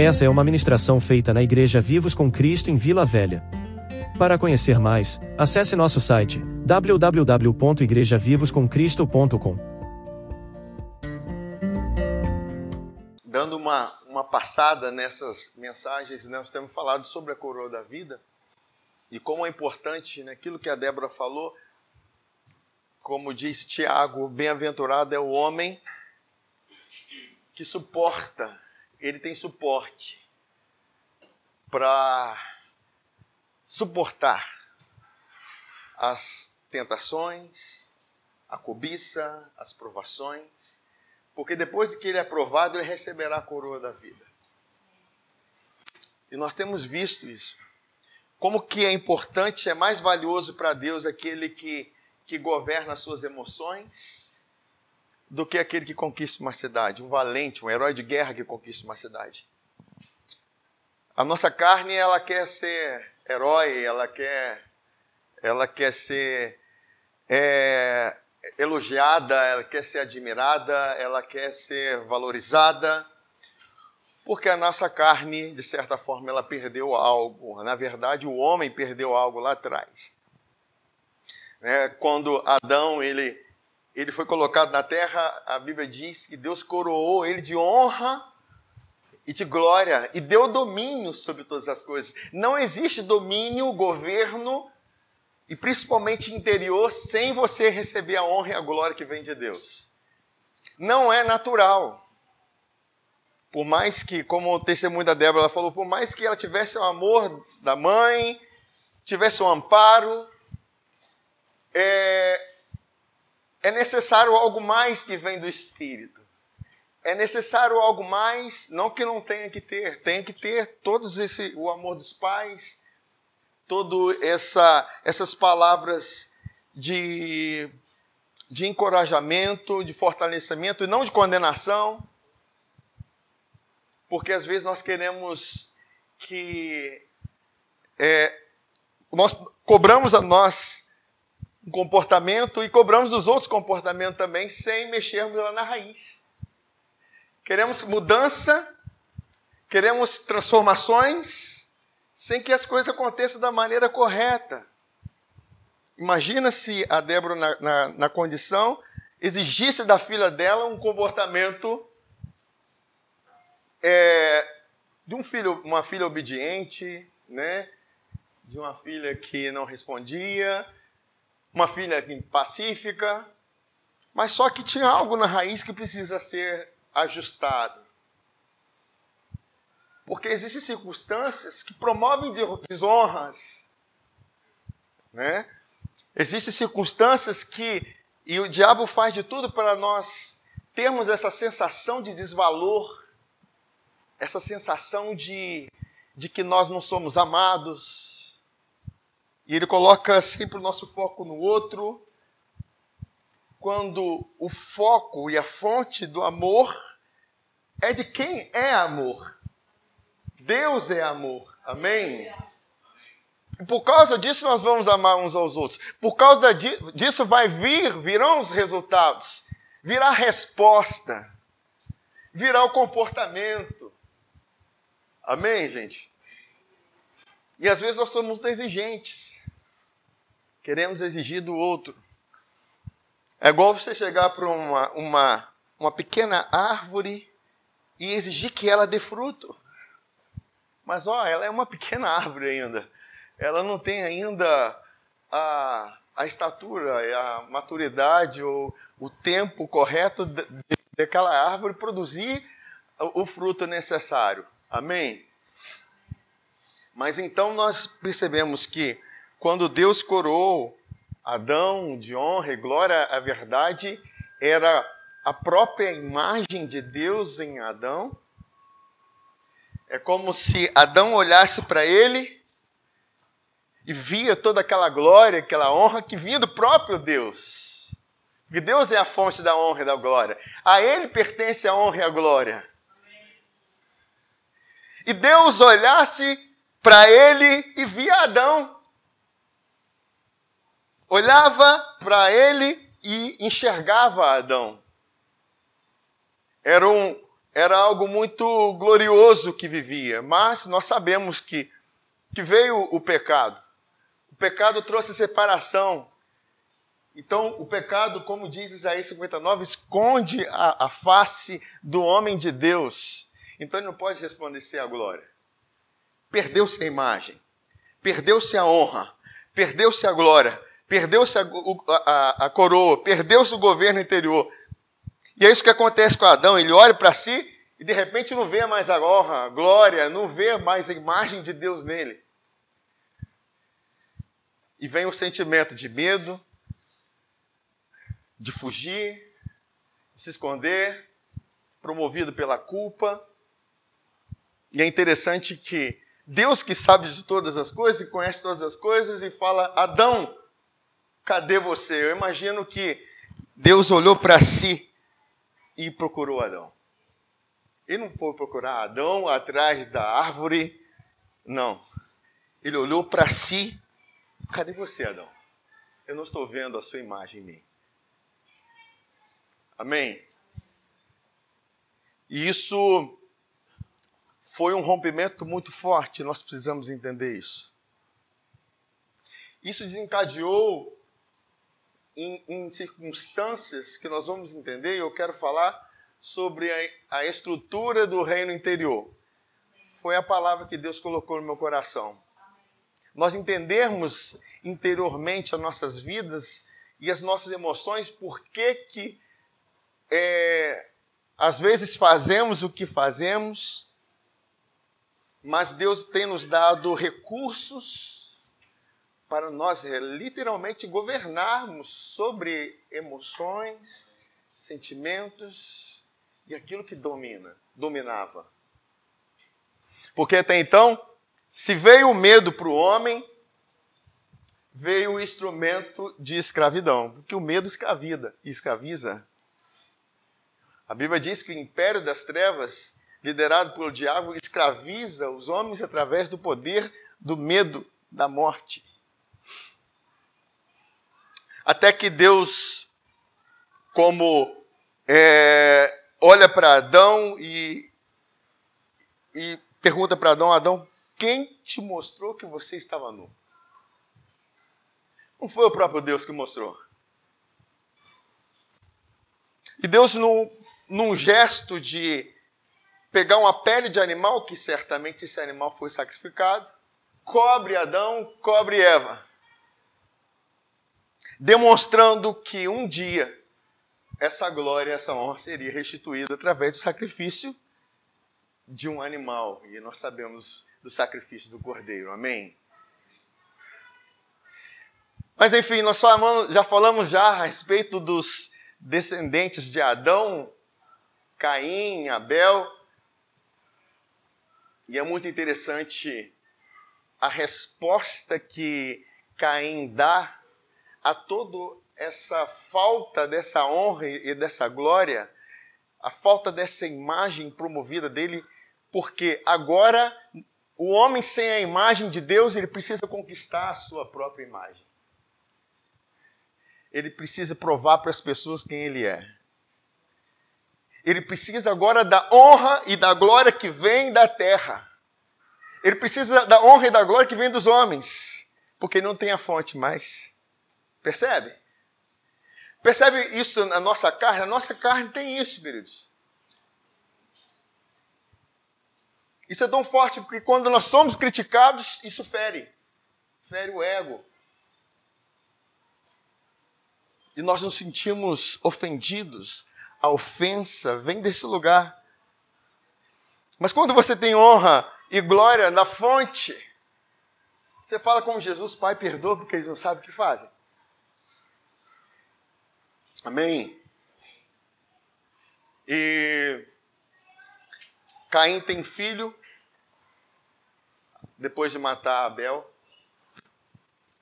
Essa é uma ministração feita na Igreja Vivos com Cristo em Vila Velha. Para conhecer mais, acesse nosso site www.igrejavivoscomcristo.com. Dando uma, uma passada nessas mensagens, nós temos falado sobre a coroa da vida e como é importante naquilo né, que a Débora falou, como diz Tiago, bem-aventurado é o homem que suporta ele tem suporte para suportar as tentações, a cobiça, as provações, porque depois que ele é aprovado, ele receberá a coroa da vida. E nós temos visto isso. Como que é importante, é mais valioso para Deus aquele que, que governa as suas emoções, do que aquele que conquista uma cidade, um valente, um herói de guerra que conquista uma cidade. A nossa carne, ela quer ser herói, ela quer, ela quer ser é, elogiada, ela quer ser admirada, ela quer ser valorizada, porque a nossa carne, de certa forma, ela perdeu algo. Na verdade, o homem perdeu algo lá atrás. É, quando Adão ele ele foi colocado na terra, a Bíblia diz que Deus coroou ele de honra e de glória e deu domínio sobre todas as coisas. Não existe domínio, governo e principalmente interior sem você receber a honra e a glória que vem de Deus. Não é natural. Por mais que, como o testemunho da Débora ela falou, por mais que ela tivesse o amor da mãe, tivesse o amparo, é, é necessário algo mais que vem do Espírito. É necessário algo mais, não que não tenha que ter, tem que ter todos esse o amor dos pais, todo essa essas palavras de de encorajamento, de fortalecimento e não de condenação. Porque às vezes nós queremos que é, nós cobramos a nós um comportamento e cobramos dos outros comportamentos também, sem mexermos lá na raiz. Queremos mudança, queremos transformações, sem que as coisas aconteçam da maneira correta. Imagina se a Débora, na, na, na condição, exigisse da filha dela um comportamento é, de um filho, uma filha obediente, né? de uma filha que não respondia, uma filha pacífica, mas só que tinha algo na raiz que precisa ser ajustado. Porque existem circunstâncias que promovem desonras. Né? Existem circunstâncias que, e o diabo faz de tudo para nós termos essa sensação de desvalor, essa sensação de, de que nós não somos amados, e ele coloca sempre o nosso foco no outro, quando o foco e a fonte do amor é de quem é amor. Deus é amor. Amém? Por causa disso nós vamos amar uns aos outros. Por causa disso vai vir, virão os resultados. Virá a resposta. Virá o comportamento. Amém, gente? E às vezes nós somos muito exigentes queremos exigir do outro. É igual você chegar para uma, uma, uma pequena árvore e exigir que ela dê fruto. Mas, ó, ela é uma pequena árvore ainda. Ela não tem ainda a, a estatura, a maturidade ou o tempo correto de, daquela árvore produzir o fruto necessário. Amém? Mas então nós percebemos que quando Deus coroou Adão de honra e glória, a verdade era a própria imagem de Deus em Adão. É como se Adão olhasse para ele e via toda aquela glória, aquela honra que vinha do próprio Deus. Porque Deus é a fonte da honra e da glória. A Ele pertence a honra e a glória. E Deus olhasse para ele e via Adão olhava para ele e enxergava Adão. Era um, era algo muito glorioso que vivia, mas nós sabemos que, que veio o pecado. O pecado trouxe separação. Então, o pecado, como diz Isaías 59, esconde a, a face do homem de Deus. Então, ele não pode resplandecer a glória. Perdeu-se a imagem, perdeu-se a honra, perdeu-se a glória, perdeu-se a, a, a coroa, perdeu-se o governo interior. E é isso que acontece com Adão. Ele olha para si e de repente não vê mais a honra, glória, não vê mais a imagem de Deus nele. E vem o sentimento de medo, de fugir, de se esconder, promovido pela culpa. E é interessante que Deus que sabe de todas as coisas e conhece todas as coisas e fala: Adão, cadê você? Eu imagino que Deus olhou para si e procurou Adão. Ele não foi procurar Adão atrás da árvore, não. Ele olhou para si. Cadê você, Adão? Eu não estou vendo a sua imagem em mim. Amém? E isso foi um rompimento muito forte, nós precisamos entender isso. Isso desencadeou em, em, circunstâncias que nós vamos entender, e eu quero falar sobre a, a estrutura do reino interior. Foi a palavra que Deus colocou no meu coração. Nós entendermos interiormente as nossas vidas e as nossas emoções, por que que é, às vezes fazemos o que fazemos, mas Deus tem nos dado recursos para nós é, literalmente governarmos sobre emoções, sentimentos e aquilo que domina, dominava. Porque até então, se veio o medo para o homem, veio o instrumento de escravidão, porque o medo escravida, escraviza. A Bíblia diz que o império das trevas, liderado pelo diabo, escraviza os homens através do poder do medo da morte. Até que Deus, como é, olha para Adão e, e pergunta para Adão: Adão, quem te mostrou que você estava nu? Não foi o próprio Deus que mostrou. E Deus, num, num gesto de pegar uma pele de animal, que certamente esse animal foi sacrificado, cobre Adão, cobre Eva demonstrando que um dia essa glória, essa honra seria restituída através do sacrifício de um animal. E nós sabemos do sacrifício do cordeiro. Amém? Mas enfim, nós falamos, já falamos já a respeito dos descendentes de Adão, Caim, Abel. E é muito interessante a resposta que Caim dá a toda essa falta dessa honra e dessa glória, a falta dessa imagem promovida dele, porque agora o homem sem a imagem de Deus, ele precisa conquistar a sua própria imagem. Ele precisa provar para as pessoas quem ele é. Ele precisa agora da honra e da glória que vem da terra. Ele precisa da honra e da glória que vem dos homens, porque não tem a fonte mais. Percebe? Percebe isso na nossa carne? A nossa carne tem isso, queridos. Isso é tão forte porque quando nós somos criticados, isso fere. Fere o ego. E nós nos sentimos ofendidos. A ofensa vem desse lugar. Mas quando você tem honra e glória na fonte, você fala como Jesus, Pai, perdoa porque eles não sabem o que fazem. Amém? E Caim tem filho depois de matar Abel.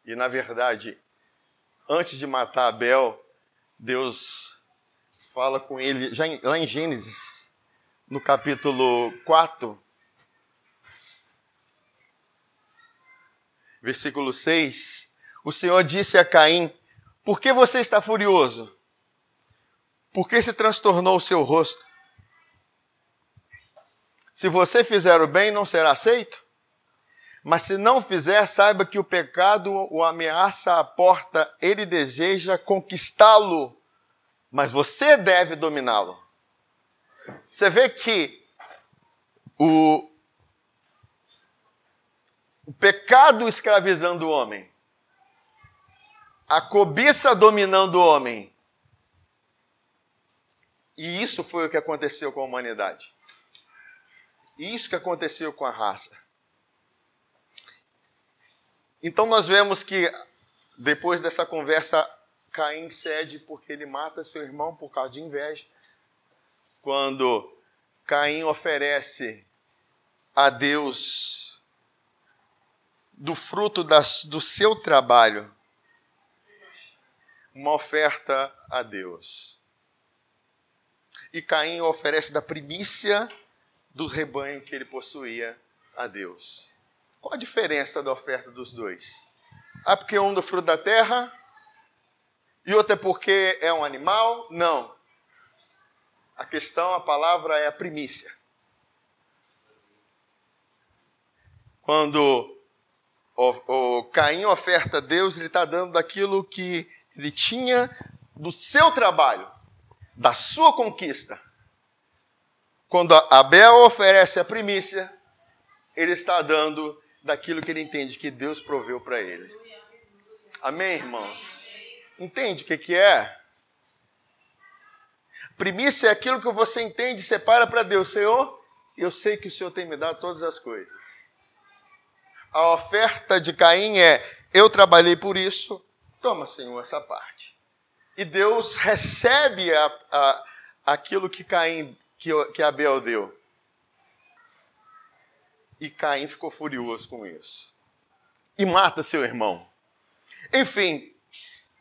E na verdade, antes de matar Abel, Deus fala com ele, já em, lá em Gênesis, no capítulo 4, versículo 6, o Senhor disse a Caim: Por que você está furioso? Por que se transtornou o seu rosto? Se você fizer o bem, não será aceito? Mas se não fizer, saiba que o pecado o ameaça à porta, ele deseja conquistá-lo, mas você deve dominá-lo. Você vê que o, o pecado escravizando o homem, a cobiça dominando o homem, e isso foi o que aconteceu com a humanidade. Isso que aconteceu com a raça. Então nós vemos que depois dessa conversa, Caim cede porque ele mata seu irmão por causa de inveja. Quando Caim oferece a Deus do fruto das, do seu trabalho uma oferta a Deus. E Caim oferece da primícia do rebanho que ele possuía a Deus. Qual a diferença da oferta dos dois? Ah, porque um do fruto da terra e outro é porque é um animal? Não. A questão, a palavra é a primícia. Quando o, o Caim oferta a Deus, ele está dando daquilo que ele tinha do seu trabalho, da sua conquista. Quando Abel oferece a primícia, ele está dando daquilo que ele entende que Deus proveu para ele. Amém, irmãos? Entende o que, que é? Primícia é aquilo que você entende e separa para Deus. Senhor, eu sei que o Senhor tem me dado todas as coisas. A oferta de Caim é: eu trabalhei por isso, toma, Senhor, essa parte. E Deus recebe a, a, aquilo que Caim, que, que Abel deu. E Caim ficou furioso com isso. E mata seu irmão. Enfim,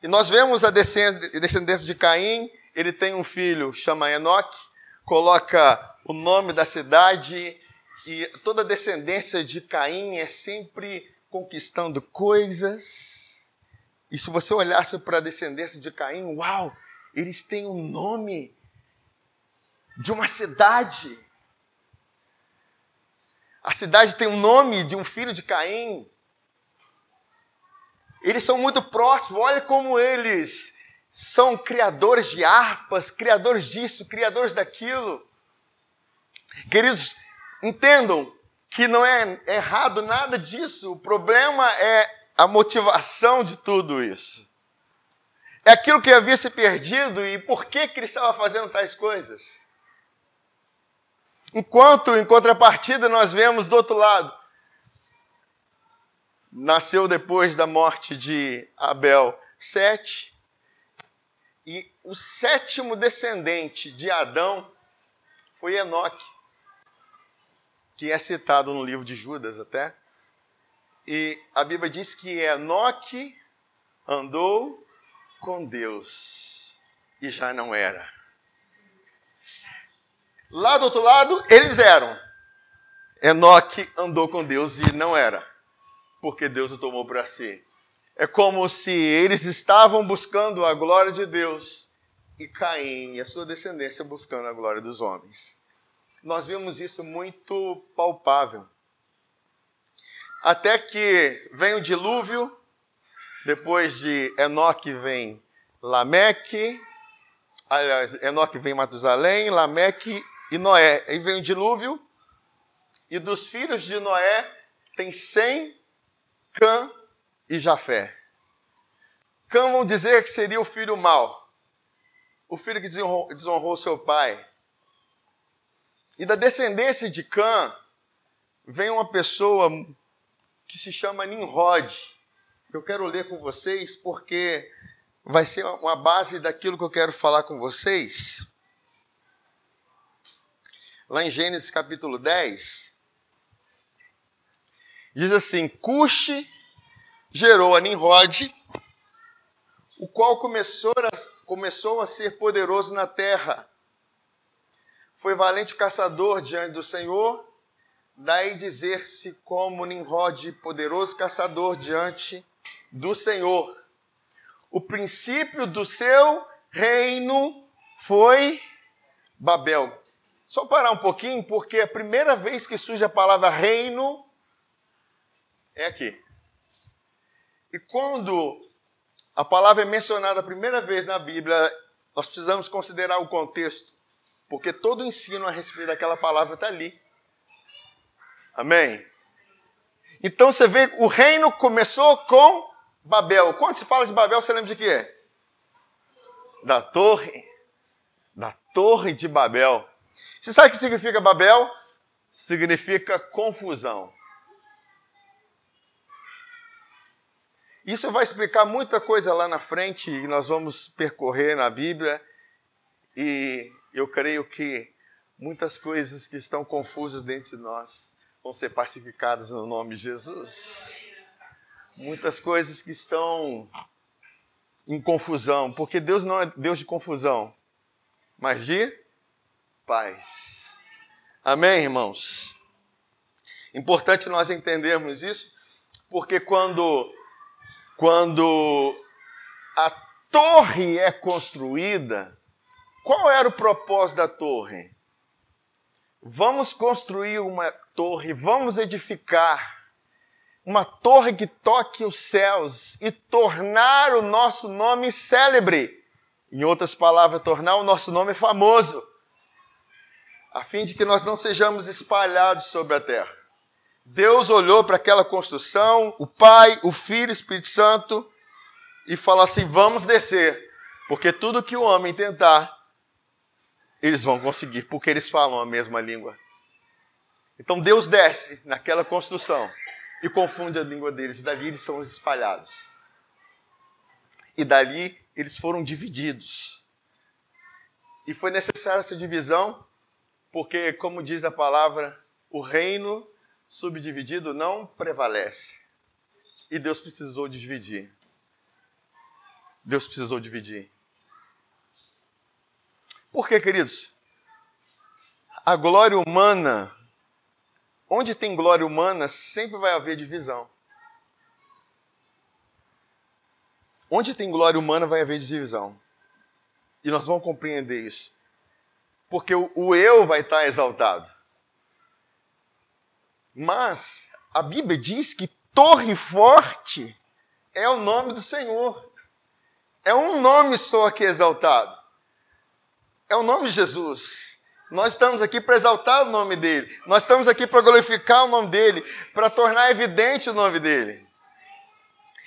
nós vemos a descendência de Caim, ele tem um filho, chama Enoque, coloca o nome da cidade, e toda a descendência de Caim é sempre conquistando coisas. E se você olhasse para a descendência de Caim, uau, eles têm o um nome de uma cidade. A cidade tem o um nome de um filho de Caim. Eles são muito próximos. Olha como eles são criadores de harpas, criadores disso, criadores daquilo. Queridos, entendam que não é errado nada disso. O problema é a motivação de tudo isso. É aquilo que havia se perdido e por que, que ele estava fazendo tais coisas. Enquanto, em contrapartida, nós vemos do outro lado, nasceu depois da morte de Abel Sete, e o sétimo descendente de Adão foi Enoque, que é citado no livro de Judas até. E a Bíblia diz que Enoque andou com Deus e já não era. Lá do outro lado, eles eram. Enoque andou com Deus e não era, porque Deus o tomou para si. É como se eles estavam buscando a glória de Deus e Caim e a sua descendência buscando a glória dos homens. Nós vimos isso muito palpável. Até que vem o dilúvio, depois de Enoque vem Lameque, aliás, Enoque vem Matusalém, Lameque e Noé. Aí vem o dilúvio, e dos filhos de Noé tem Sem, Cã e Jafé. Cã vão dizer que seria o filho mau, o filho que desonrou, desonrou seu pai. E da descendência de Cã vem uma pessoa que se chama Nimrod. Eu quero ler com vocês porque vai ser uma base daquilo que eu quero falar com vocês lá em Gênesis capítulo 10, diz assim: Cuxi gerou a Nimrod, o qual começou a, começou a ser poderoso na terra. Foi valente caçador diante do Senhor, daí dizer-se como Nimrod, poderoso caçador diante do Senhor. O princípio do seu reino foi Babel, Só parar um pouquinho, porque a primeira vez que surge a palavra reino é aqui. E quando a palavra é mencionada a primeira vez na Bíblia, nós precisamos considerar o contexto, porque todo o ensino a respeito daquela palavra está ali. Amém? Então você vê, o reino começou com Babel. Quando se fala de Babel, você lembra de quê? Da torre. Da torre de Babel. Você sabe o que significa Babel? Significa confusão. Isso vai explicar muita coisa lá na frente e nós vamos percorrer na Bíblia. E eu creio que muitas coisas que estão confusas dentro de nós vão ser pacificadas no nome de Jesus. Muitas coisas que estão em confusão, porque Deus não é Deus de confusão, mas de paz. Amém, irmãos? Importante nós entendermos isso, porque quando quando a torre é construída, qual era o propósito da torre? Vamos construir uma torre, vamos edificar uma torre que toque os céus e tornar o nosso nome célebre. Em outras palavras, tornar o nosso nome famoso, a fim de que nós não sejamos espalhados sobre a terra. Deus olhou para aquela construção, o Pai, o Filho, o Espírito Santo, e falou assim: vamos descer, porque tudo que o homem tentar, eles vão conseguir, porque eles falam a mesma língua. Então Deus desce naquela construção e confunde a língua deles, e dali eles são espalhados. E dali eles foram divididos. E foi necessária essa divisão, porque, como diz a palavra, o reino subdividido não prevalece. E Deus precisou dividir. Deus precisou dividir. Por quê, queridos? A glória humana, onde tem glória humana, sempre vai haver divisão. Onde tem glória humana, vai haver divisão. E nós vamos compreender isso. Porque o, eu vai estar exaltado. Mas a Bíblia diz que torre forte é o nome do Senhor. É um nome só aqui exaltado. É o nome de Jesus. Nós estamos aqui para exaltar o nome dele. Nós estamos aqui para glorificar o nome dele, para tornar evidente o nome dele.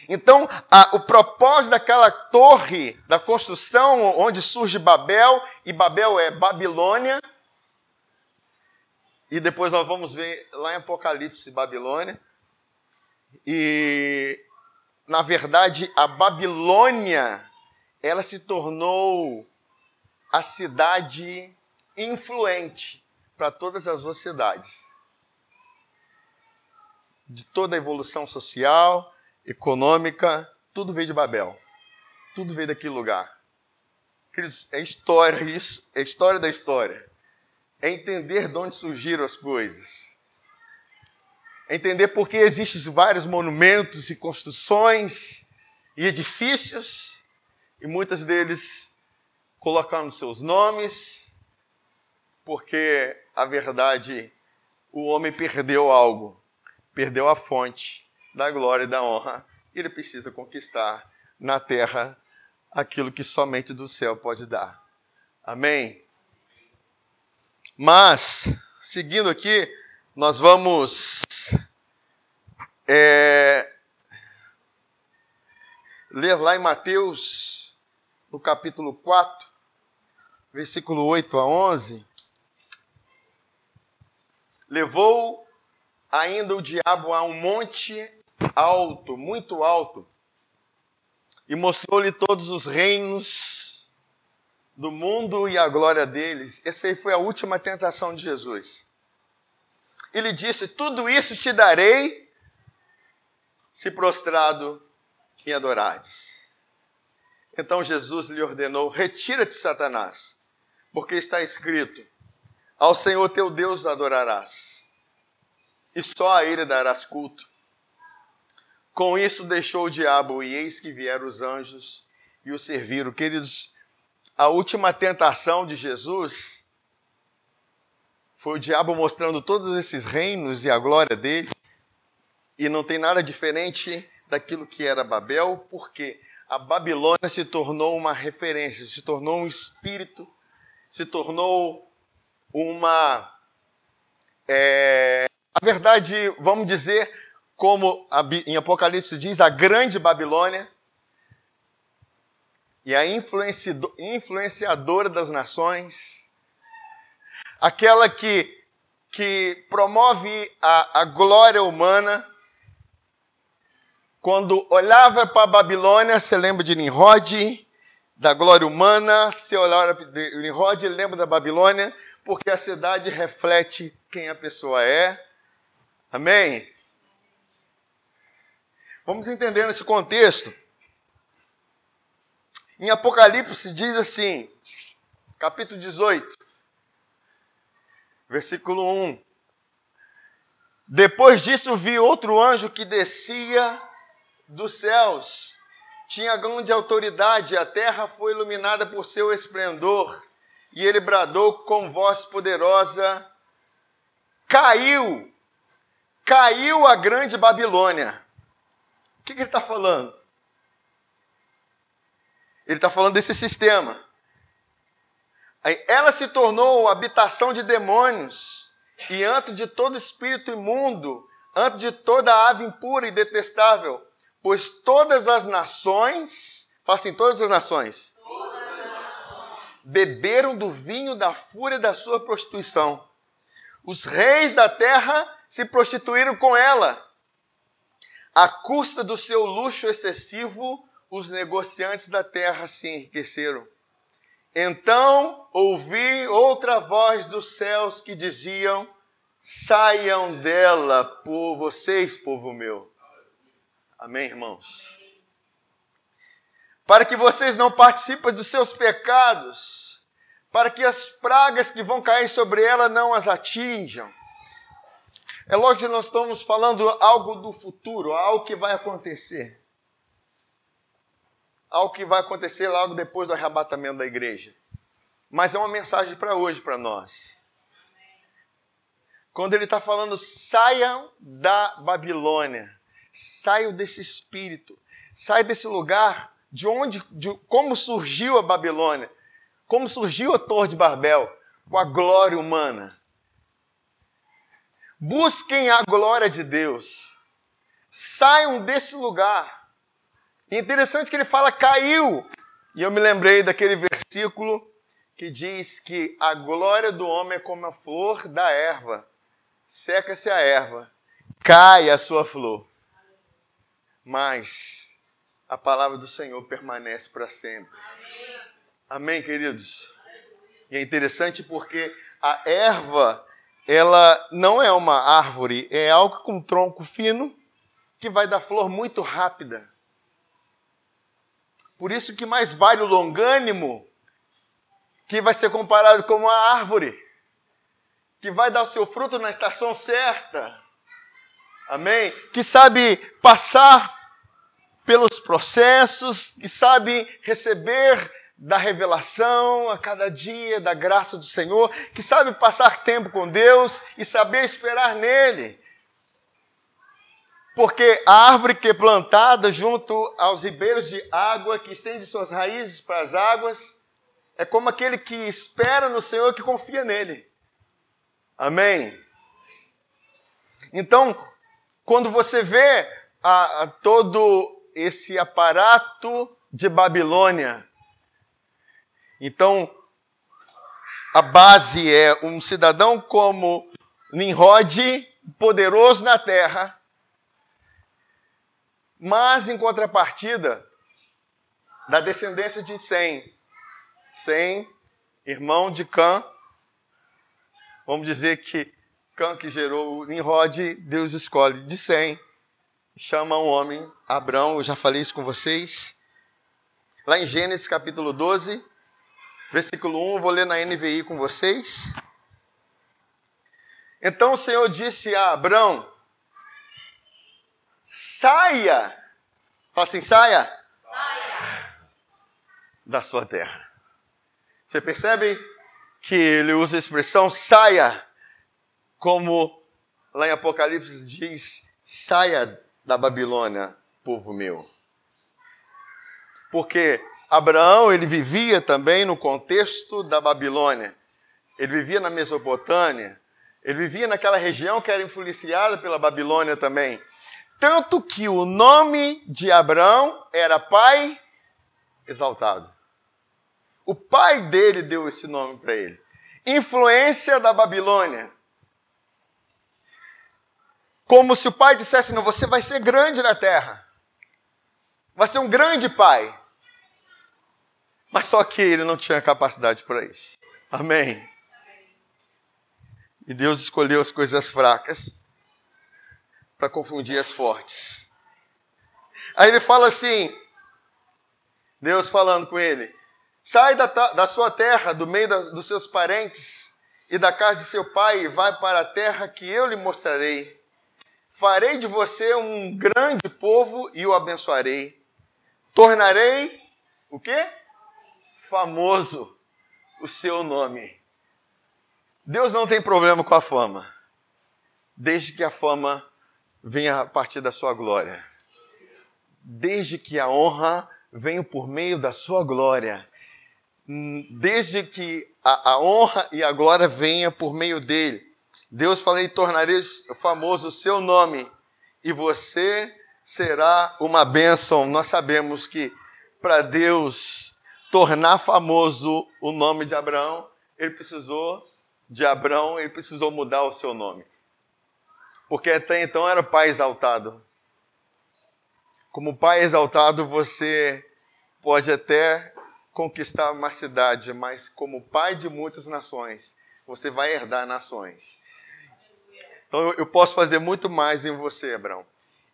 Então, a, o propósito daquela torre, da construção onde surge Babel, e Babel é Babilônia, e depois nós vamos ver lá em Apocalipse Babilônia. E na verdade, a Babilônia, ela se tornou a cidade influente para todas as cidades. De toda a evolução social, econômica, tudo veio de Babel. Tudo veio daquele lugar. Queridos, é história isso, é história da história é entender de onde surgiram as coisas. É entender por que existem vários monumentos e construções e edifícios, e muitos deles colocando seus nomes, porque a verdade, o homem perdeu algo, perdeu a fonte da glória e da honra, e ele precisa conquistar na terra aquilo que somente do céu pode dar. Amém? Mas, seguindo aqui, nós vamos é, ler lá em Mateus, no capítulo 4, versículo 8 a 11. Levou ainda o diabo a um monte alto, muito alto, e mostrou-lhe todos os reinos do mundo e a glória deles. Essa aí foi a última tentação de Jesus. Ele disse: Tudo isso te darei se prostrado me adorares. Então Jesus lhe ordenou: Retira-te, Satanás, porque está escrito: Ao Senhor teu Deus adorarás, e só a ele darás culto. Com isso deixou o diabo, e eis que vieram os anjos e o serviram. Queridos, a última tentação de Jesus Foi o diabo mostrando todos esses reinos e a glória dele. E não tem nada diferente daquilo que era Babel, porque a Babilônia se tornou uma referência, se tornou um espírito, se tornou uma. É, a verdade, vamos dizer, como em Apocalipse diz, a grande Babilônia e a influenciadora das nações, aquela que, que promove a, a glória humana. Quando olhava para a Babilônia, você lembra de Nimrod, da glória humana, se olhar para Nimrod, lembra da Babilônia, porque a cidade reflete quem a pessoa é. Amém? Vamos entender nesse contexto. Em Apocalipse diz assim, capítulo 18, versículo 1. Depois disso vi outro anjo que descia dos céus. Tinha grande autoridade, a terra foi iluminada por seu esplendor, e ele bradou com voz poderosa: Caiu! Caiu a grande Babilônia. O que, que ele está falando? Ele está falando desse sistema. Ela se tornou habitação de demônios e antes de todo espírito imundo, antes de toda ave impura e detestável, pois todas as nações, assim, todas as nações, todas as nações, beberam do vinho da fúria da sua prostituição. Os reis da terra se prostituíram com ela. À custa do seu luxo excessivo, os negociantes da terra se enriqueceram. Então ouvi outra voz dos céus que diziam: Saiam dela por vocês, povo meu. Amém, irmãos? Para que vocês não participem dos seus pecados, para que as pragas que vão cair sobre ela não as atinjam. É lógico que nós estamos falando algo do futuro, algo que vai acontecer ao que vai acontecer logo depois do arrebatamento da igreja. Mas é uma mensagem para hoje, para nós. Quando ele está falando, saiam da Babilônia, saiam desse espírito, saiam desse lugar de onde, de como surgiu a Babilônia, como surgiu a Torre de Babel, com a glória humana. Busquem a glória de Deus. Saiam desse lugar. É interessante que ele fala caiu. E eu me lembrei daquele versículo que diz que a glória do homem é como a flor da erva. Seca-se a erva, cai a sua flor. Mas a palavra do Senhor permanece para sempre. Amém, queridos? E é interessante porque a erva, ela não é uma árvore, é algo com tronco fino que vai dar flor muito rápida. Por isso que mais vale o longânimo, que vai ser comparado com uma árvore, que vai dar o seu fruto na estação certa. Amém? Que sabe passar pelos processos, que sabe receber da revelação a cada dia, da graça do Senhor, que sabe passar tempo com Deus e saber esperar nele. Porque a árvore que é plantada junto aos ribeiros de água, que estende suas raízes para as águas, é como aquele que espera no Senhor, que confia nele. Amém? Então, quando você vê a, a todo esse aparato de Babilônia, então a base é um cidadão como Nimrod, poderoso na terra, mas, em contrapartida, da descendência de Sem, Sem, irmão de Cã, vamos dizer que Cã que gerou Nimrod, Deus escolhe de Sem, chama um homem, Abrão, eu já falei isso com vocês. Lá em Gênesis capítulo 12, versículo 1, vou ler na NVI com vocês. Então o Senhor disse a Abrão: Saia. Fala assim, saia. Saia. Da sua terra. Você percebe que ele usa a expressão saia como lá em Apocalipse diz: saia da Babilônia, povo meu. Porque Abraão, ele vivia também no contexto da Babilônia. Ele vivia na Mesopotâmia. Ele vivia naquela região que era influenciada pela Babilônia também. Tanto que o nome de Abraão era Pai Exaltado. O pai dele deu esse nome para ele. Influência da Babilônia. Como se o pai dissesse: Não, você vai ser grande na terra. Vai ser um grande pai. Mas só que ele não tinha capacidade para isso. Amém. E Deus escolheu as coisas fracas para confundir as fortes. Aí ele fala assim: Deus falando com ele: sai da, da sua terra, do meio da, dos seus parentes e da casa de seu pai, e vai para a terra que eu lhe mostrarei. Farei de você um grande povo e o abençoarei. Tornarei o quê? Famoso o seu nome Deus não tem problema com a fama, desde que a fama venha a partir da sua glória. Desde que a honra venha por meio da sua glória. Desde que a, a honra e a glória venha por meio dele. Deus fala e tornarei famoso o seu nome e você será uma bênção. Nós sabemos que para Deus tornar famoso o nome de Abraão, ele precisou de Abraão, ele precisou mudar o seu nome. Porque até então era pai exaltado. Como pai exaltado, você pode até conquistar uma cidade, mas como pai de muitas nações, você vai herdar nações. Então eu posso fazer muito mais em você, Abraão.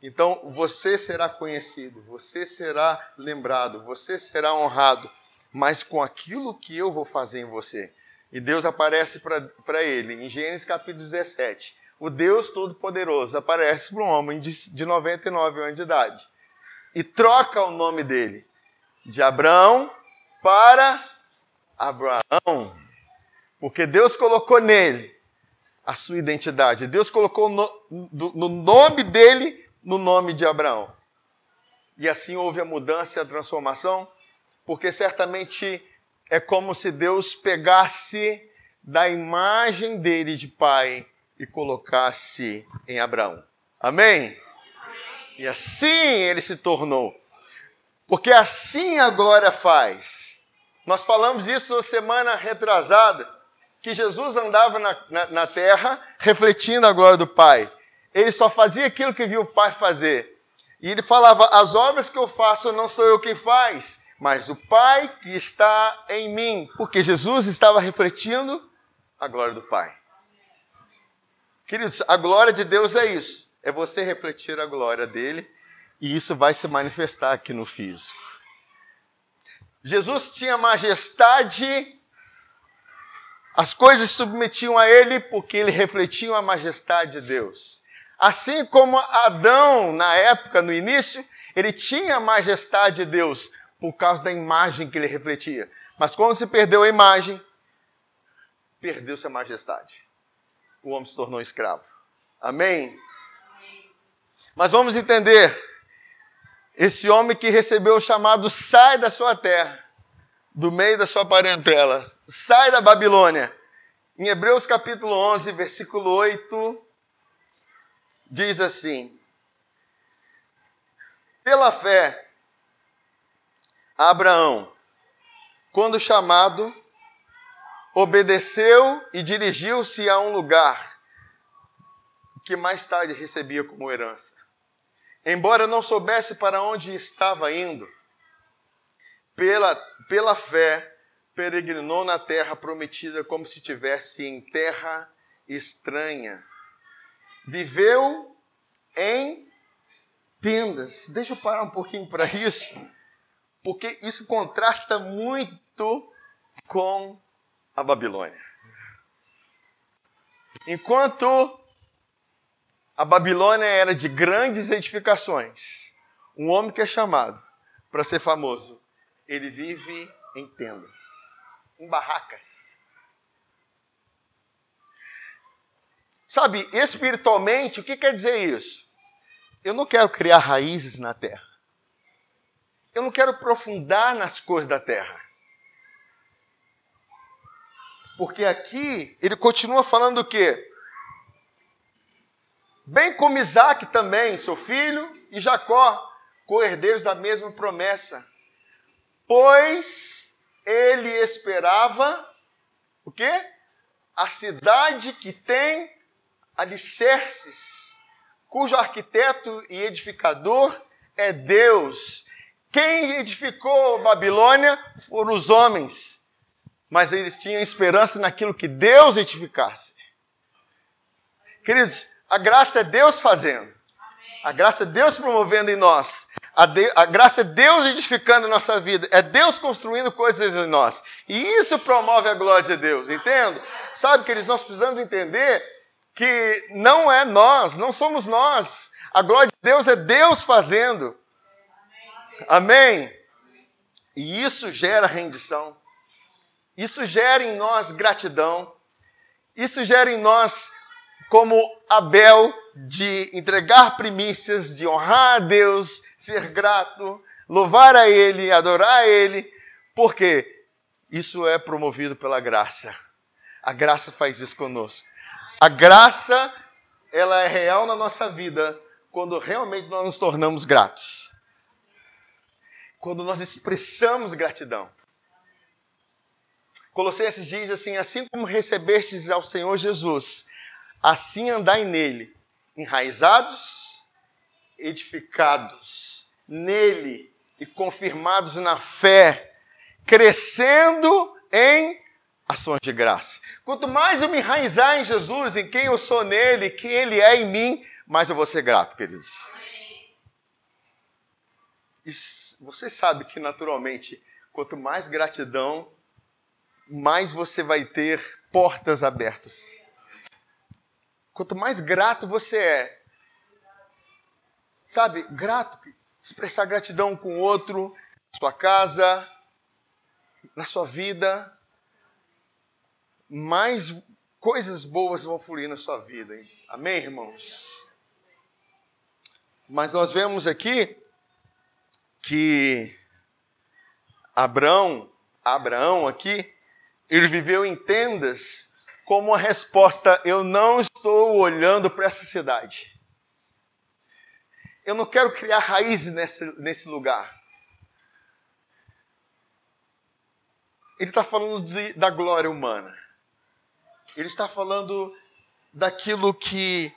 Então você será conhecido, você será lembrado, você será honrado, mas com aquilo que eu vou fazer em você. E Deus aparece para ele em Gênesis capítulo 17. O Deus Todo-Poderoso aparece para um homem de, de 99 anos de idade e troca o nome dele de Abraão para Abraão. Porque Deus colocou nele a sua identidade. Deus colocou no, no nome dele no nome de Abraão. E assim houve a mudança e a transformação, porque certamente é como se Deus pegasse da imagem dele de pai e colocasse em Abraão. Amém? E assim ele se tornou. Porque assim a glória faz. Nós falamos isso na semana retrasada, que Jesus andava na, na, na terra refletindo a glória do Pai. Ele só fazia aquilo que viu o Pai fazer. E ele falava: As obras que eu faço não sou eu quem faz, mas o Pai que está em mim, porque Jesus estava refletindo a glória do Pai. Queridos, a glória de Deus é isso, é você refletir a glória dele e isso vai se manifestar aqui no físico. Jesus tinha majestade, as coisas submetiam a ele porque ele refletia a majestade de Deus. Assim como Adão, na época, no início, ele tinha a majestade de Deus, por causa da imagem que ele refletia. Mas quando se perdeu a imagem, perdeu-se a majestade. O homem se tornou escravo. Amém? Mas vamos entender. Esse homem que recebeu o chamado sai da sua terra, do meio da sua parentela, sai da Babilônia. Em Hebreus capítulo 11, versículo 8, diz assim: Pela fé, Abraão, quando chamado, obedeceu e dirigiu-se a um lugar que mais tarde recebia como herança. Embora não soubesse para onde estava indo, pela, pela fé, peregrinou na terra prometida como se estivesse em terra estranha. Viveu em tendas. Deixa eu parar um pouquinho para isso porque isso contrasta muito com a Babilônia. Enquanto a Babilônia era de grandes edificações, um homem que é chamado para ser famoso, ele vive em tendas, em barracas. Sabe, espiritualmente, o que quer dizer isso? Eu não quero criar raízes na terra. Eu não quero aprofundar nas coisas da terra. Porque aqui ele continua falando o quê? Bem como Isaac também, seu filho, e Jacó, co-herdeiros da mesma promessa. Pois ele esperava o quê? A cidade que tem alicerces, cujo arquiteto e edificador é Deus. Quem edificou Babilônia foram os homens, mas eles tinham esperança naquilo que Deus edificasse. Queridos, a graça é Deus fazendo. A graça é Deus promovendo em nós. A, de, a, graça é Deus edificando a nossa vida. É Deus construindo coisas em nós. E isso promove a glória de Deus, entende? Sabe, queridos, nós precisamos entender que não é nós, não somos nós. A glória de Deus é Deus fazendo. Amém? E isso gera rendição. Isso gera em nós gratidão. Isso gera em nós, como Abel, de entregar primícias, de honrar a Deus, ser grato, louvar a Ele, adorar a Ele, porque isso é promovido pela graça. A graça faz isso conosco. A graça, ela é real na nossa vida quando realmente nós nos tornamos gratos. Quando nós expressamos gratidão. Colossenses diz assim: assim como recebestes ao Senhor Jesus, assim andai nele, enraizados, edificados nele e confirmados na fé, crescendo em ações de graça. Quanto mais eu me enraizar em Jesus, em quem eu sou nele, quem ele é em mim, mais eu vou ser grato, queridos. E você sabe que naturalmente, quanto mais gratidão, mais você vai ter portas abertas. Quanto mais grato você é, sabe, grato, expressar gratidão com o outro, na sua casa, na sua vida, mais coisas boas vão fluir na sua vida. Hein? Amém, irmãos? Mas nós vemos aqui que Abraão, Abraão aqui, ele viveu em tendas como a resposta: eu não estou olhando para essa cidade. Eu não quero criar raízes nesse, nesse lugar. Ele está falando de, da glória humana. Ele está falando daquilo que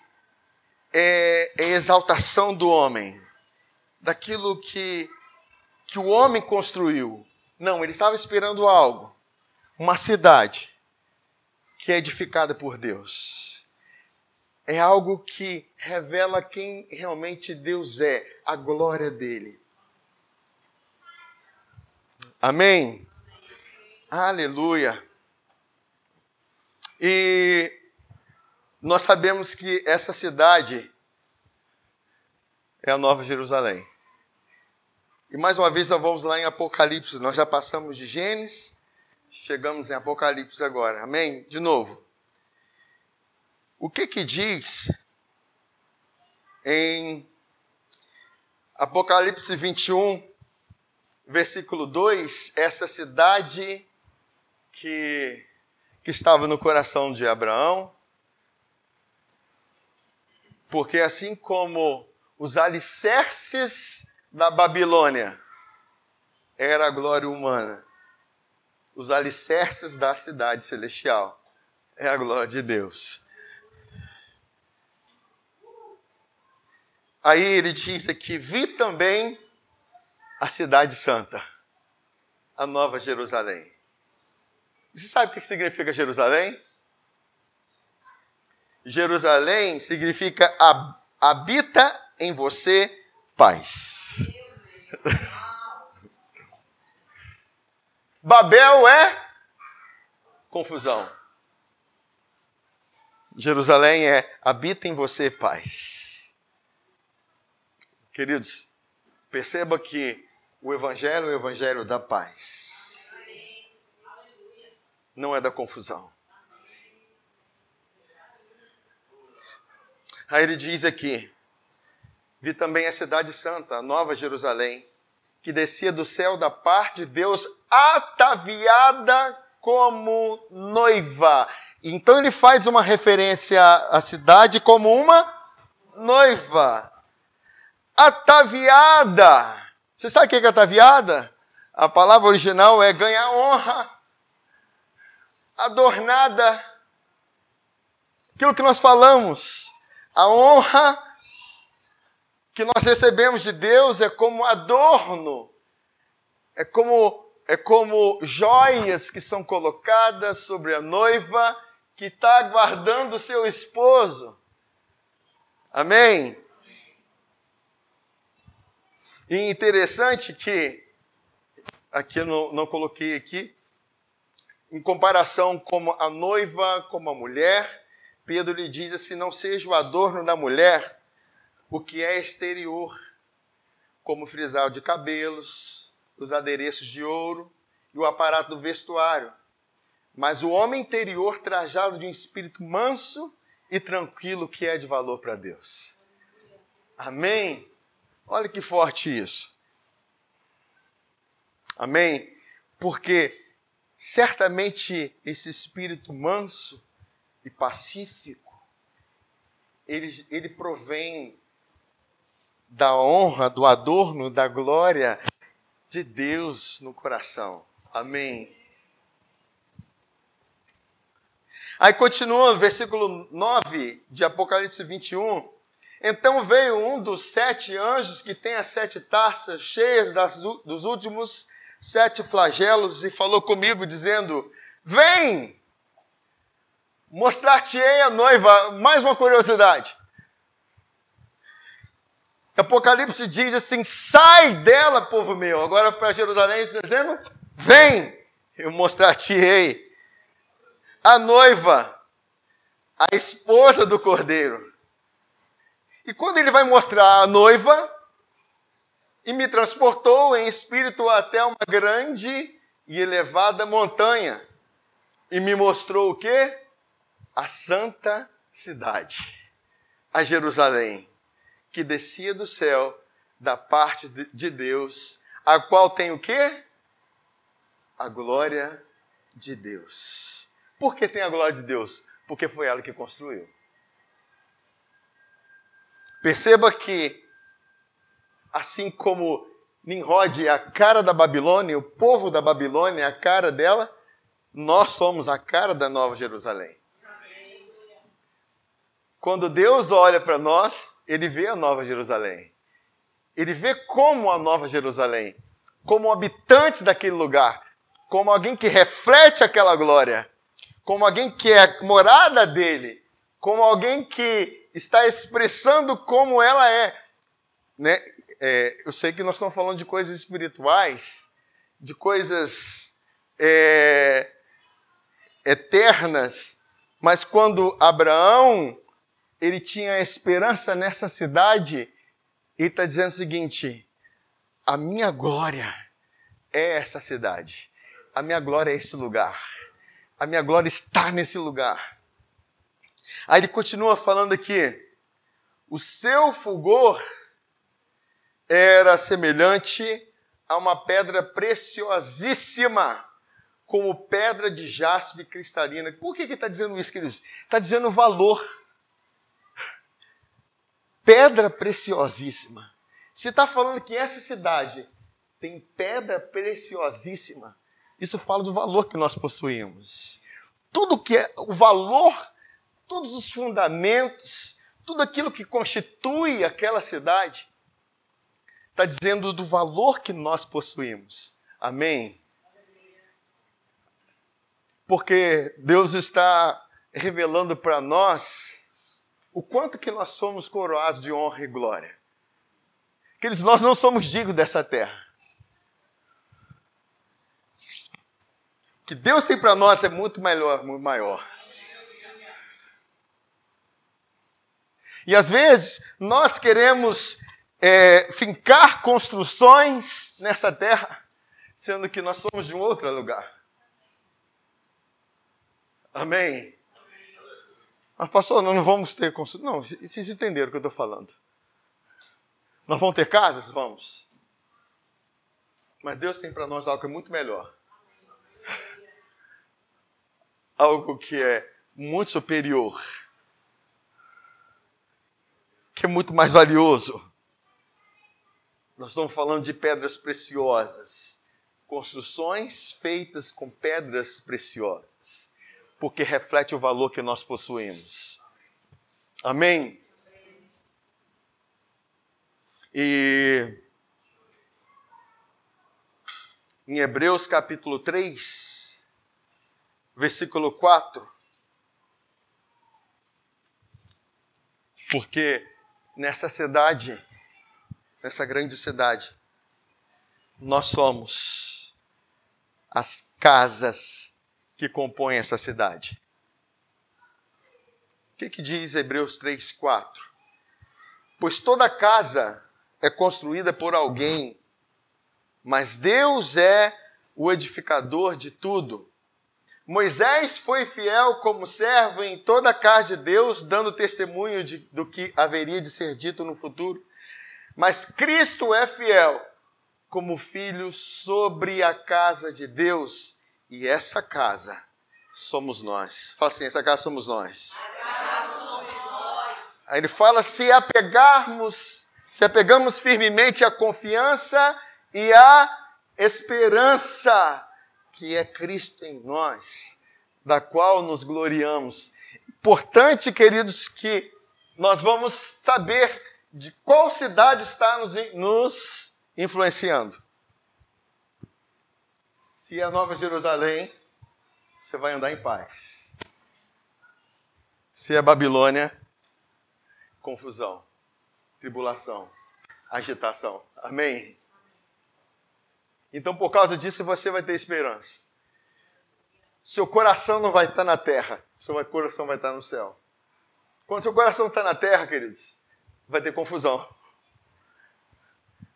é, é exaltação do homem, daquilo que, que o homem construiu. Não, ele estava esperando algo, uma cidade que é edificada por Deus. É algo que revela quem realmente Deus é, a glória dele. Amém? Aleluia. E nós sabemos que essa cidade é a Nova Jerusalém. E mais uma vez nós vamos lá em Apocalipse. Nós já passamos de Gênesis, chegamos em Apocalipse agora. Amém? De novo. O que que diz em Apocalipse 21, versículo 2, essa cidade que que estava no coração de Abraão, porque assim como os alicerces da Babilônia era a glória humana, os alicerces da cidade celestial é a glória de Deus. Aí ele diz aqui: vi também a cidade santa, a nova Jerusalém você sabe o que significa Jerusalém? Jerusalém significa habita em você paz. Babel é confusão. Jerusalém é habita em você paz. Queridos, perceba que o evangelho é o evangelho da paz não é da confusão. Aí ele diz aqui: Vi também a cidade santa, a nova Jerusalém, que descia do céu da parte de Deus, ataviada como noiva. Então ele faz uma referência à cidade como uma noiva. Ataviada. Você sabe o que é ataviada? A palavra original é ganhar honra, adornada. Aquilo que nós falamos, a honra que nós recebemos de Deus é como adorno, é como, é como joias que são colocadas sobre a noiva que está aguardando o seu esposo. Amém? E interessante que, aqui eu não, não coloquei aqui, em comparação com a noiva, como a mulher, Pedro lhe diz assim: não seja o adorno da mulher o que é exterior, como o frisal de cabelos, os adereços de ouro e o aparato do vestuário. Mas o homem interior trajado de um espírito manso e tranquilo que é de valor para Deus. Amém? Olha que forte isso. Amém? Porque certamente esse espírito manso e pacífico, ele, ele provém da honra, do adorno, da glória de Deus no coração. Amém. Aí continua no versículo 9 de Apocalipse 21. Então veio um dos sete anjos que tem as sete taças cheias das, dos últimos sete flagelos e falou comigo, dizendo: Vem, mostrar-te-ei a noiva. Mais uma curiosidade. Apocalipse diz assim: sai dela, povo meu. Agora para Jerusalém, dizendo: vem, eu mostrar-te-ei a noiva, a esposa do cordeiro. E quando ele vai mostrar a noiva, e me transportou em espírito até uma grande e elevada montanha, e me mostrou o que? A santa cidade, a Jerusalém que descia do céu da parte de Deus, a qual tem o quê? A glória de Deus. Por que tem a glória de Deus? Porque foi ela que construiu. Perceba que, assim como Nimrod é a cara da Babilônia, o povo da Babilônia é a cara dela, nós somos a cara da Nova Jerusalém. Quando Deus olha para nós, ele vê a Nova Jerusalém. Ele vê como a Nova Jerusalém, como habitantes daquele lugar, como alguém que reflete aquela glória, como alguém que é morada dele, como alguém que está expressando como ela é. Né? É, eu sei que nós estamos falando de coisas espirituais, de coisas é, eternas, mas quando Abraão ele tinha esperança nessa cidade, ele está dizendo o seguinte: a minha glória é essa cidade, a minha glória é esse lugar, a minha glória está nesse lugar. Aí ele continua falando aqui: o seu fulgor era semelhante a uma pedra preciosíssima, como pedra de jaspe cristalina. Por que ele está dizendo isso, queridos? Está dizendo o valor pedra preciosíssima. Se está falando que essa cidade tem pedra preciosíssima, isso fala do valor que nós possuímos. Tudo que é o valor, todos os fundamentos, tudo aquilo que constitui aquela cidade, está dizendo do valor que nós possuímos. Amém? Porque Deus está revelando para nós o quanto que nós somos coroados de honra e glória. Queridos, nós não somos dignos dessa terra. O que Deus tem para nós é muito melhor, muito maior. E às vezes nós queremos é, fincar construções nessa terra, sendo que nós somos de um outro lugar. Amém? Mas, pastor, nós não vamos ter. Não, vocês entenderam o que eu estou falando. Nós vamos ter casas? Vamos. Mas Deus tem para nós algo que é muito melhor. Algo que é muito superior. Que é muito mais valioso. Nós estamos falando de pedras preciosas. Construções feitas com pedras preciosas. Porque reflete o valor que nós possuímos. Amém? E em Hebreus capítulo 3, versículo 4, porque nessa cidade, nessa grande cidade, nós somos as casas que compõem essa cidade. O que, que diz Hebreus 3, 4? Pois toda casa é construída por alguém, mas Deus é o edificador de tudo. Moisés foi fiel como servo em toda a casa de Deus, dando testemunho de, do que haveria de ser dito no futuro. Mas Cristo é fiel como filho sobre a casa de Deus, e essa casa somos nós. Fala assim: essa casa somos nós. Casa somos nós. Aí ele fala: se apegarmos se apegamos firmemente à confiança e à esperança que é Cristo em nós, da qual nos gloriamos. Importante, queridos, que nós vamos saber de qual cidade está nos, nos influenciando. Se é Nova Jerusalém, você vai andar em paz. Se é Babilônia, confusão tribulação, agitação. Amém? Então, por causa disso, você vai ter esperança. Seu coração não vai estar na terra, seu coração vai estar no céu. Quando seu coração está na terra, queridos, vai ter confusão,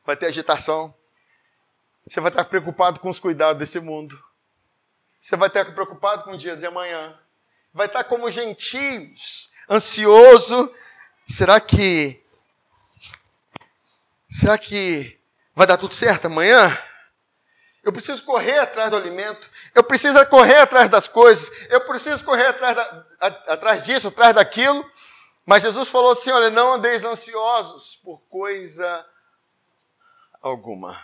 vai ter agitação. Você vai estar preocupado com os cuidados desse mundo. Você vai estar preocupado com o dia de amanhã. Vai estar como gentios, ansioso. Será que Será que vai dar tudo certo amanhã? Eu preciso correr atrás do alimento, eu preciso correr atrás das coisas, eu preciso correr atrás, da, atrás disso, atrás daquilo. Mas Jesus falou assim: olha, não andeis ansiosos por coisa alguma.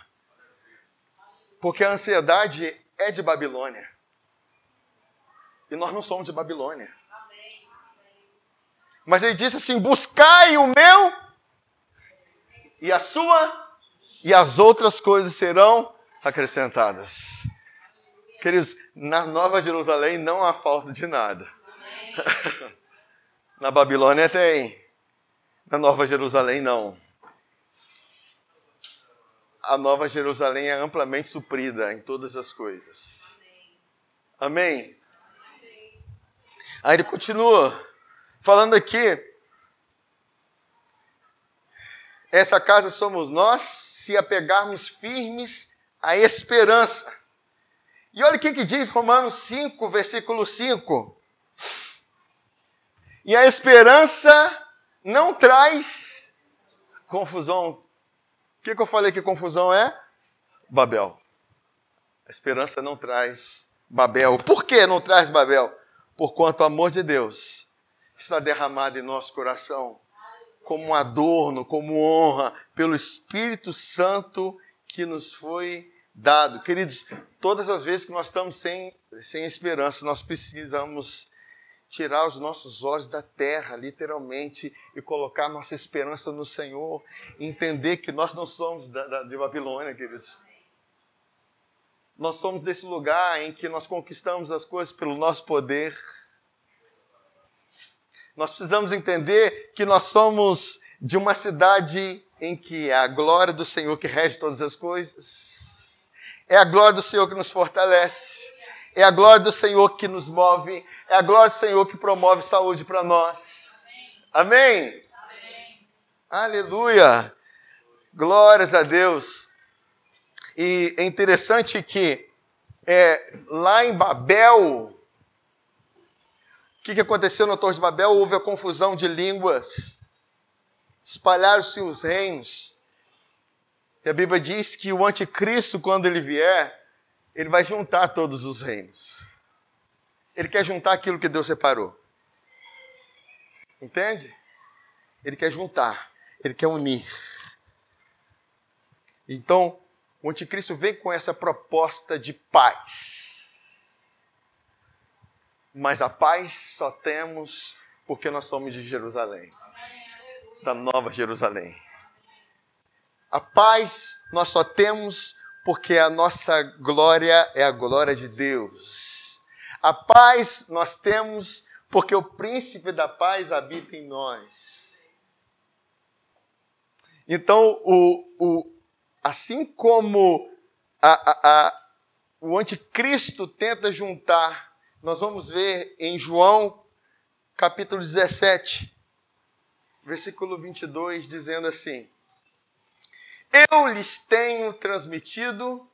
Porque a ansiedade é de Babilônia. E nós não somos de Babilônia. Mas ele disse assim: buscai o meu e a sua e as outras coisas serão acrescentadas. Queridos, na Nova Jerusalém não há falta de nada. na Babilônia tem. Na Nova Jerusalém não. A Nova Jerusalém é amplamente suprida em todas as coisas. Amém? Aí ele continua falando aqui essa casa somos nós se apegarmos firmes à esperança. E olha o que, que diz Romanos 5, versículo 5. E a esperança não traz confusão. O que, que eu falei que confusão é? Babel. A esperança não traz Babel. Por que não traz Babel? Por quanto o amor de Deus está derramado em nosso coração como um adorno, como honra, pelo Espírito Santo que nos foi dado. Queridos, todas as vezes que nós estamos sem, sem esperança, nós precisamos tirar os nossos olhos da terra, literalmente, e colocar nossa esperança no Senhor, entender que nós não somos da, da, de Babilônia, queridos. Nós somos desse lugar em que nós conquistamos as coisas pelo nosso poder nós precisamos entender que nós somos de uma cidade em que é a glória do Senhor que rege todas as coisas. É a glória do Senhor que nos fortalece. É a glória do Senhor que nos move. É a glória do Senhor que promove saúde para nós. Amém? Aleluia! Glórias a Deus. E é interessante que é, lá em Babel, que, que aconteceu na Torre de Babel? Houve a confusão de línguas, espalharam-se os reinos. E a Bíblia diz que o anticristo, quando ele vier, ele vai juntar todos os reinos. Ele quer juntar aquilo que Deus separou. Entende? Ele quer juntar, ele quer unir. Então, o anticristo vem com essa proposta de paz. Mas a paz só temos porque nós somos de Jerusalém da Nova Jerusalém. A paz nós só temos porque a nossa glória é a glória de Deus. A paz nós temos porque o príncipe da paz habita em nós. Então, o, o, assim como a, a, a, o anticristo tenta juntar, nós vamos ver em João capítulo 17, versículo 22, dizendo assim: Eu lhes tenho transmitido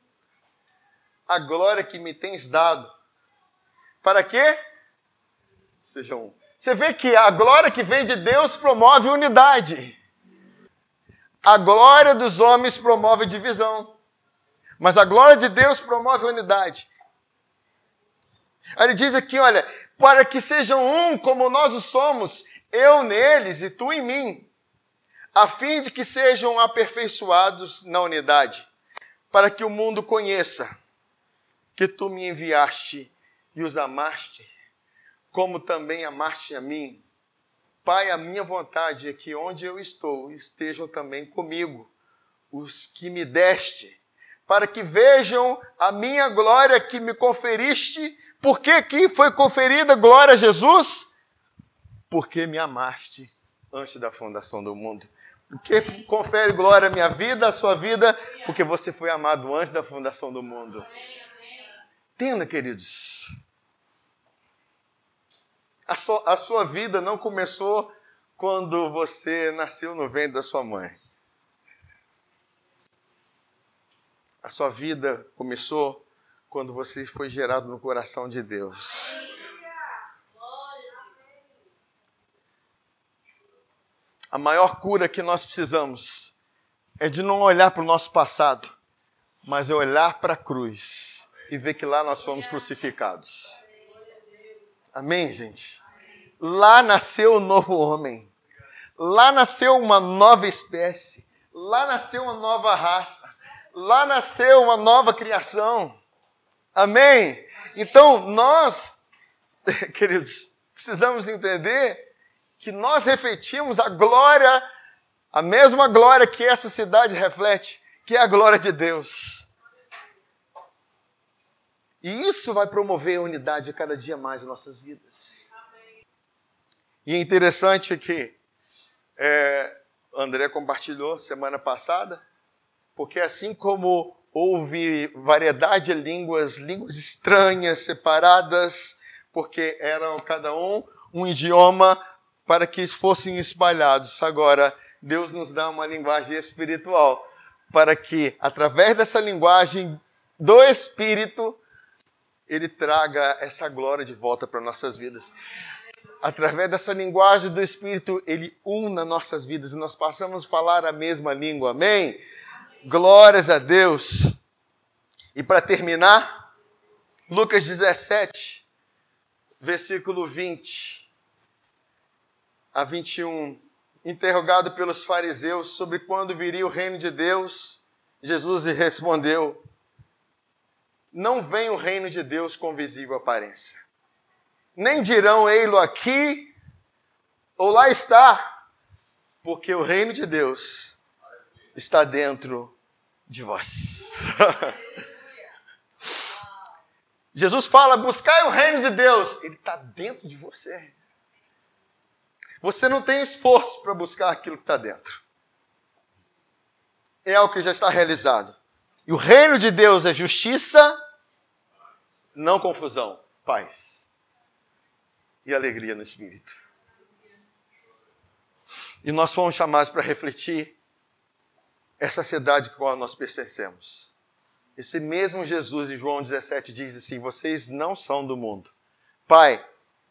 a glória que me tens dado. Para quê? Sejam um. Você vê que a glória que vem de Deus promove unidade. A glória dos homens promove divisão. Mas a glória de Deus promove unidade. Aí ele diz aqui, olha, para que sejam um como nós o somos, eu neles e tu em mim, a fim de que sejam aperfeiçoados na unidade, para que o mundo conheça que tu me enviaste e os amaste, como também amaste a mim. Pai, a minha vontade é que onde eu estou estejam também comigo os que me deste, para que vejam a minha glória que me conferiste. Por que, que foi conferida glória a Jesus? Porque me amaste antes da fundação do mundo. Porque confere glória à minha vida, à sua vida, porque você foi amado antes da fundação do mundo. Entenda, queridos. A sua, a sua vida não começou quando você nasceu no ventre da sua mãe. A sua vida começou quando você foi gerado no coração de Deus. A maior cura que nós precisamos é de não olhar para o nosso passado, mas é olhar para a cruz e ver que lá nós fomos crucificados. Amém, gente? Lá nasceu um novo homem. Lá nasceu uma nova espécie. Lá nasceu uma nova raça. Lá nasceu uma nova criação. Amém? Então, nós, queridos, precisamos entender que nós refletimos a glória, a mesma glória que essa cidade reflete, que é a glória de Deus. E isso vai promover a unidade cada dia mais em nossas vidas. E é interessante que é, André compartilhou semana passada, porque assim como houve variedade de línguas, línguas estranhas, separadas, porque eram cada um um idioma para que fossem espalhados. Agora, Deus nos dá uma linguagem espiritual para que, através dessa linguagem do Espírito, ele traga essa glória de volta para nossas vidas. Através dessa linguagem do Espírito, ele una nossas vidas e nós passamos a falar a mesma língua. Amém? Glórias a Deus. E para terminar, Lucas 17, versículo 20 a 21. Interrogado pelos fariseus sobre quando viria o reino de Deus, Jesus lhe respondeu: não vem o reino de Deus com visível aparência. Nem dirão ei-lo aqui ou lá está, porque o reino de Deus está dentro de vós. Jesus fala: buscai o reino de Deus. Ele está dentro de você. Você não tem esforço para buscar aquilo que está dentro. É algo que já está realizado. E o reino de Deus é justiça, não confusão, paz e alegria no espírito. E nós fomos chamados para refletir essa cidade com a qual nós pertencemos. Esse mesmo Jesus em João 17 diz assim: Vocês não são do mundo. Pai,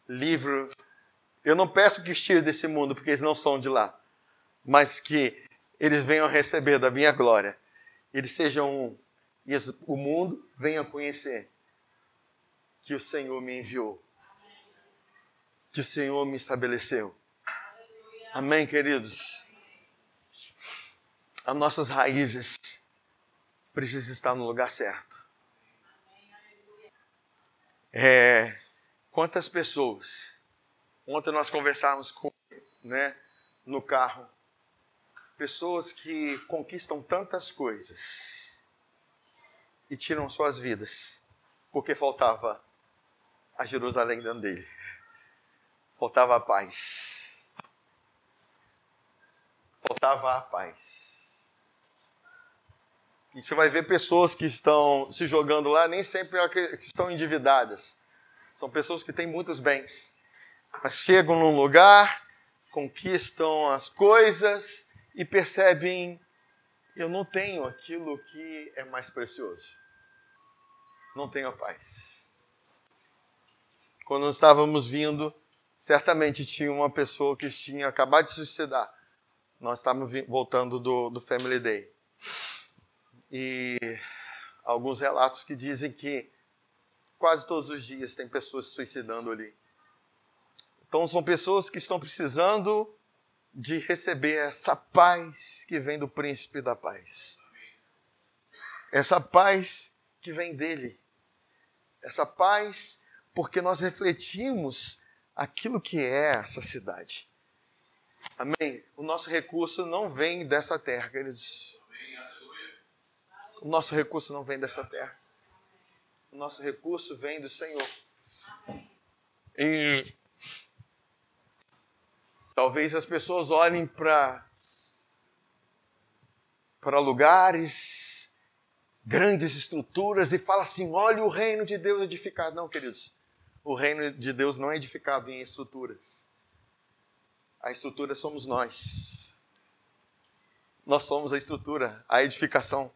livro. Eu não peço que estire desse mundo, porque eles não são de lá, mas que eles venham receber da minha glória. Eles sejam um, e o mundo venha conhecer que o Senhor me enviou, que o Senhor me estabeleceu. Amém, queridos? As nossas raízes precisam estar no lugar certo. É, quantas pessoas? Ontem nós conversávamos com, né, no carro, pessoas que conquistam tantas coisas e tiram suas vidas porque faltava a Jerusalém dentro dele, faltava a paz, faltava a paz. E você vai ver pessoas que estão se jogando lá, nem sempre é que estão endividadas. São pessoas que têm muitos bens. Mas chegam num lugar, conquistam as coisas e percebem: eu não tenho aquilo que é mais precioso. Não tenho a paz. Quando nós estávamos vindo, certamente tinha uma pessoa que tinha acabado de se suicidar. Nós estávamos voltando do, do Family Day e alguns relatos que dizem que quase todos os dias tem pessoas se suicidando ali. Então são pessoas que estão precisando de receber essa paz que vem do príncipe da paz. Essa paz que vem dele. Essa paz porque nós refletimos aquilo que é essa cidade. Amém? O nosso recurso não vem dessa terra, queridos. O nosso recurso não vem dessa terra. O nosso recurso vem do Senhor. E talvez as pessoas olhem para para lugares, grandes estruturas e falem assim: olha o reino de Deus edificado. Não, queridos, o reino de Deus não é edificado em estruturas. A estrutura somos nós. Nós somos a estrutura, a edificação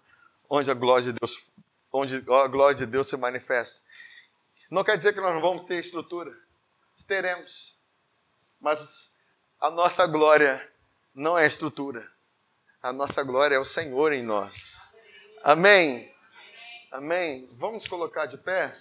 onde a glória de Deus, onde a glória de Deus se manifesta. Não quer dizer que nós não vamos ter estrutura. Teremos. Mas a nossa glória não é a estrutura. A nossa glória é o Senhor em nós. Amém. Amém. Vamos colocar de pé?